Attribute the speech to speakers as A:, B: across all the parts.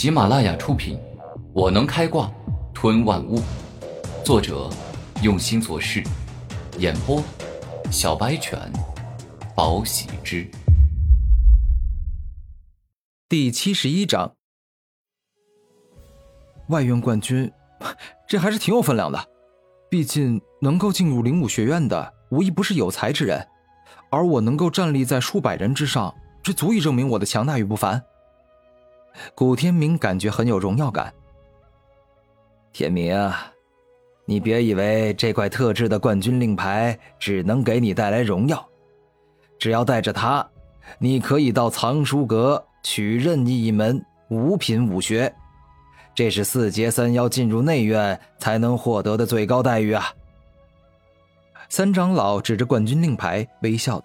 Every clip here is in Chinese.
A: 喜马拉雅出品，《我能开挂吞万物》，作者用心做事，演播小白犬，宝喜之。
B: 第七十一章，外院冠军，这还是挺有分量的。毕竟能够进入灵武学院的，无一不是有才之人，而我能够站立在数百人之上，这足以证明我的强大与不凡。古天明感觉很有荣耀感。
C: 天明，你别以为这块特制的冠军令牌只能给你带来荣耀，只要带着它，你可以到藏书阁取任意一门五品武学，这是四阶三妖进入内院才能获得的最高待遇啊！
B: 三长老指着冠军令牌微笑：“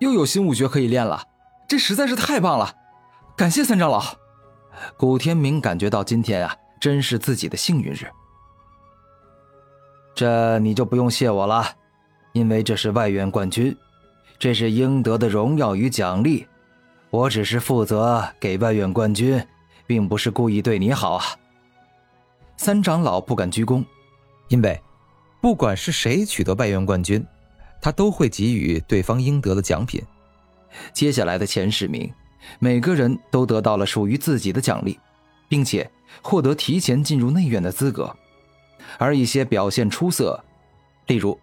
B: 又有新武学可以练了，这实在是太棒了！”感谢三长老，古天明感觉到今天啊，真是自己的幸运日。
C: 这你就不用谢我了，因为这是外院冠军，这是应得的荣耀与奖励。我只是负责给外院冠军，并不是故意对你好啊。
B: 三长老不敢鞠躬，因为不管是谁取得外院冠军，他都会给予对方应得的奖品。接下来的前十名。每个人都得到了属于自己的奖励，并且获得提前进入内院的资格。而一些表现出色，例如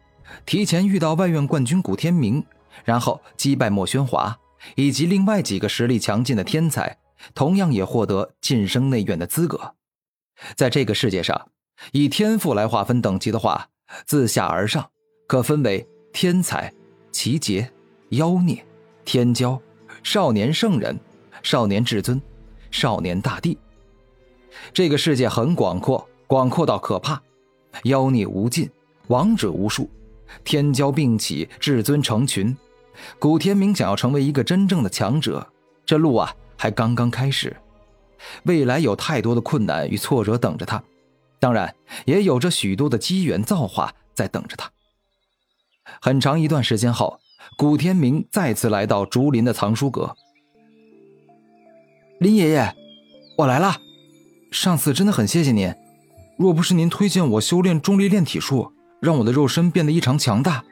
B: 提前遇到外院冠军古天明，然后击败莫宣华，以及另外几个实力强劲的天才，同样也获得晋升内院的资格。在这个世界上，以天赋来划分等级的话，自下而上可分为天才、奇杰、妖孽、天骄。少年圣人，少年至尊，少年大帝。这个世界很广阔，广阔到可怕，妖孽无尽，王者无数，天骄并起，至尊成群。古天明想要成为一个真正的强者，这路啊还刚刚开始，未来有太多的困难与挫折等着他，当然也有着许多的机缘造化在等着他。很长一段时间后。古天明再次来到竹林的藏书阁。林爷爷，我来了。上次真的很谢谢您，若不是您推荐我修炼重力炼体术，让我的肉身变得异常强大，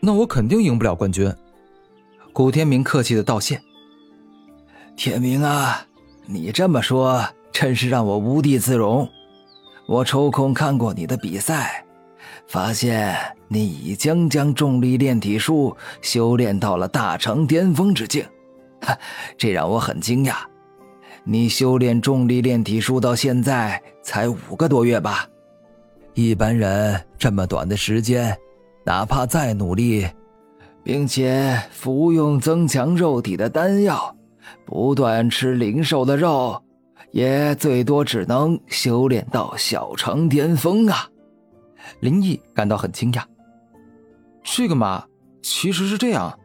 B: 那我肯定赢不了冠军。古天明客气的道谢。
C: 天明啊，你这么说真是让我无地自容。我抽空看过你的比赛。发现你已经将重力炼体术修炼到了大成巅峰之境，哈，这让我很惊讶。你修炼重力炼体术到现在才五个多月吧？一般人这么短的时间，哪怕再努力，并且服用增强肉体的丹药，不断吃灵兽的肉，也最多只能修炼到小成巅峰啊。
B: 林毅感到很惊讶。这个嘛，其实是这样，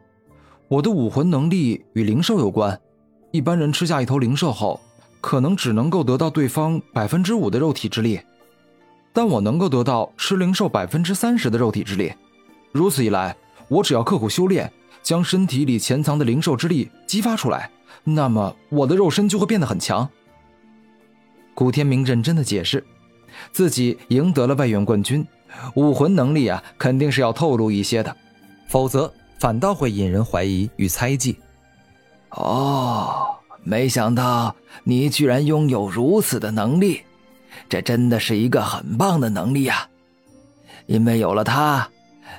B: 我的武魂能力与灵兽有关。一般人吃下一头灵兽后，可能只能够得到对方百分之五的肉体之力，但我能够得到吃灵兽百分之三十的肉体之力。如此一来，我只要刻苦修炼，将身体里潜藏的灵兽之力激发出来，那么我的肉身就会变得很强。古天明认真的解释。自己赢得了外院冠军，武魂能力啊，肯定是要透露一些的，否则反倒会引人怀疑与猜忌。
C: 哦，没想到你居然拥有如此的能力，这真的是一个很棒的能力呀！因为有了它，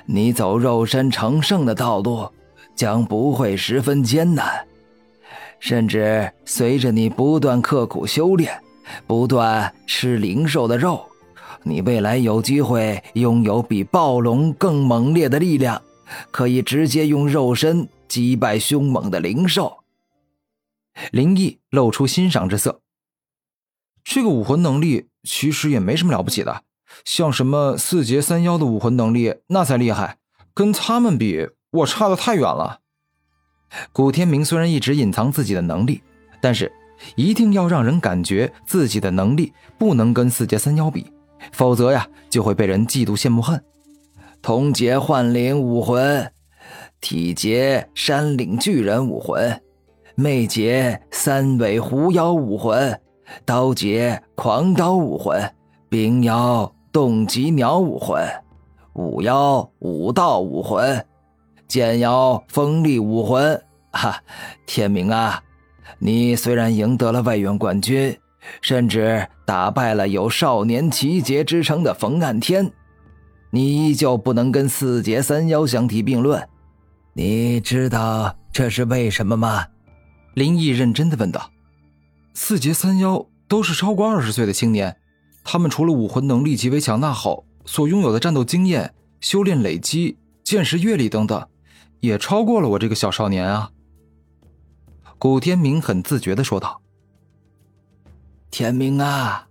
C: 你走肉身成圣的道路将不会十分艰难，甚至随着你不断刻苦修炼。不断吃灵兽的肉，你未来有机会拥有比暴龙更猛烈的力量，可以直接用肉身击败凶猛的灵兽。
B: 林毅露出欣赏之色。这个武魂能力其实也没什么了不起的，像什么四阶三妖的武魂能力那才厉害，跟他们比，我差的太远了。古天明虽然一直隐藏自己的能力，但是。一定要让人感觉自己的能力不能跟四阶三妖比，否则呀就会被人嫉妒羡慕恨。
C: 同劫幻灵武魂，体劫山岭巨人武魂，
B: 魅解三尾狐妖武魂，刀解狂刀武魂，冰妖冻极鸟武魂，武妖武道武魂，剑妖锋利武魂。哈，天明啊，你虽然赢得了外院冠军，甚至打败了有少年奇杰之称的冯岸天，你依旧不能跟四杰三妖相提并论。你知道这是为什么吗？
D: 林毅认真的问道：“四杰三妖都是超过二十岁的青年，他们除了武魂能力极为强大后，所拥有的战斗经验、修炼累积、见识阅历等等，也超过了我这个小少年啊。”古天明很自觉的说道：“
B: 天明啊，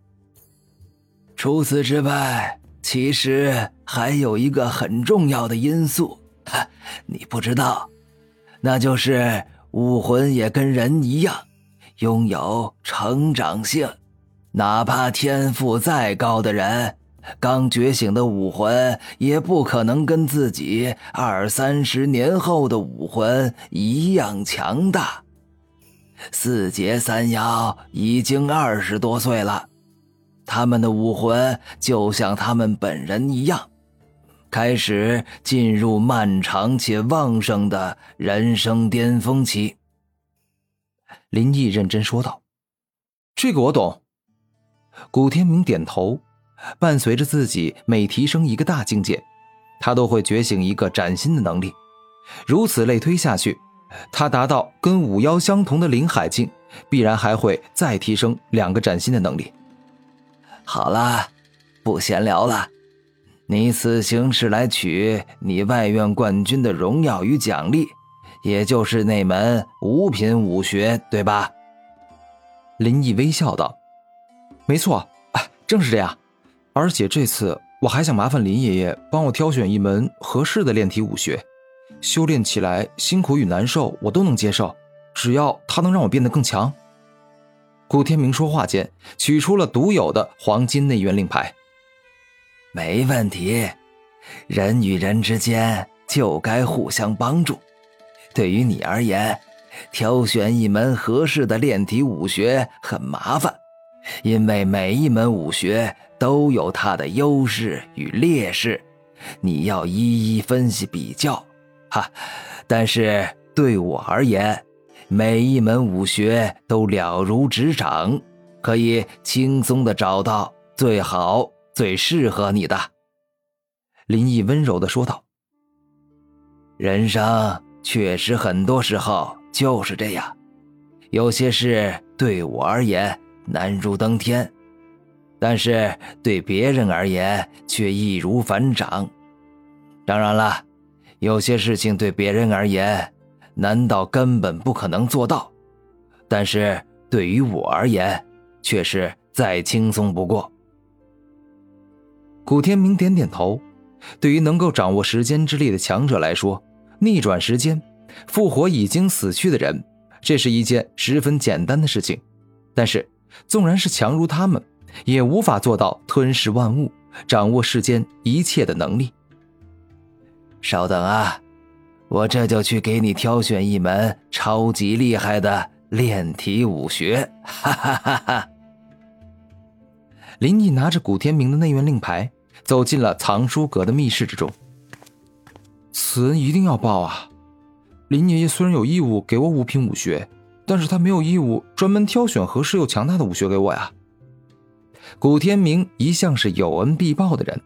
B: 除此之外，其实还有一个很重要的因素，你不知道，那就是。”武魂也跟人一样，拥有成长性。哪怕天赋再高的人，刚觉醒的武魂也不可能跟自己二三十年后的武魂一样强大。四劫三妖已经二十多岁了，他们的武魂就像他们本人一样。开始进入漫长且旺盛的人生巅峰期。
D: 林毅认真说道：“这个我懂。”古天明点头。伴随着自己每提升一个大境界，他都会觉醒一个崭新的能力。如此类推下去，他达到跟五妖相同的灵海境，必然还会再提升两个崭新的能力。
B: 好了，不闲聊了。你此行是来取你外院冠军的荣耀与奖励，也就是那门五品武学，对吧？
D: 林毅微笑道：“没错，正是这样。而且这次我还想麻烦林爷爷帮我挑选一门合适的炼体武学，修炼起来辛苦与难受我都能接受，只要他能让我变得更强。”古天明说话间，取出了独有的黄金内元令牌。
B: 没问题，人与人之间就该互相帮助。对于你而言，挑选一门合适的炼体武学很麻烦，因为每一门武学都有它的优势与劣势，你要一一分析比较。哈，但是对我而言，每一门武学都了如指掌，可以轻松的找到最好。最适合你的，
D: 林毅温柔的说道：“
B: 人生确实很多时候就是这样，有些事对我而言难如登天，但是对别人而言却易如反掌。当然了，有些事情对别人而言难道根本不可能做到，但是对于我而言却是再轻松不过。”
D: 古天明点点头。对于能够掌握时间之力的强者来说，逆转时间，复活已经死去的人，这是一件十分简单的事情。但是，纵然是强如他们，也无法做到吞噬万物、掌握世间一切的能力。
B: 稍等啊，我这就去给你挑选一门超级厉害的炼体武学。哈哈哈哈。
D: 林毅拿着古天明的内院令牌，走进了藏书阁的密室之中。此恩一定要报啊！林爷爷虽然有义务给我五品武学，但是他没有义务专门挑选合适又强大的武学给我呀。古天明一向是有恩必报的人，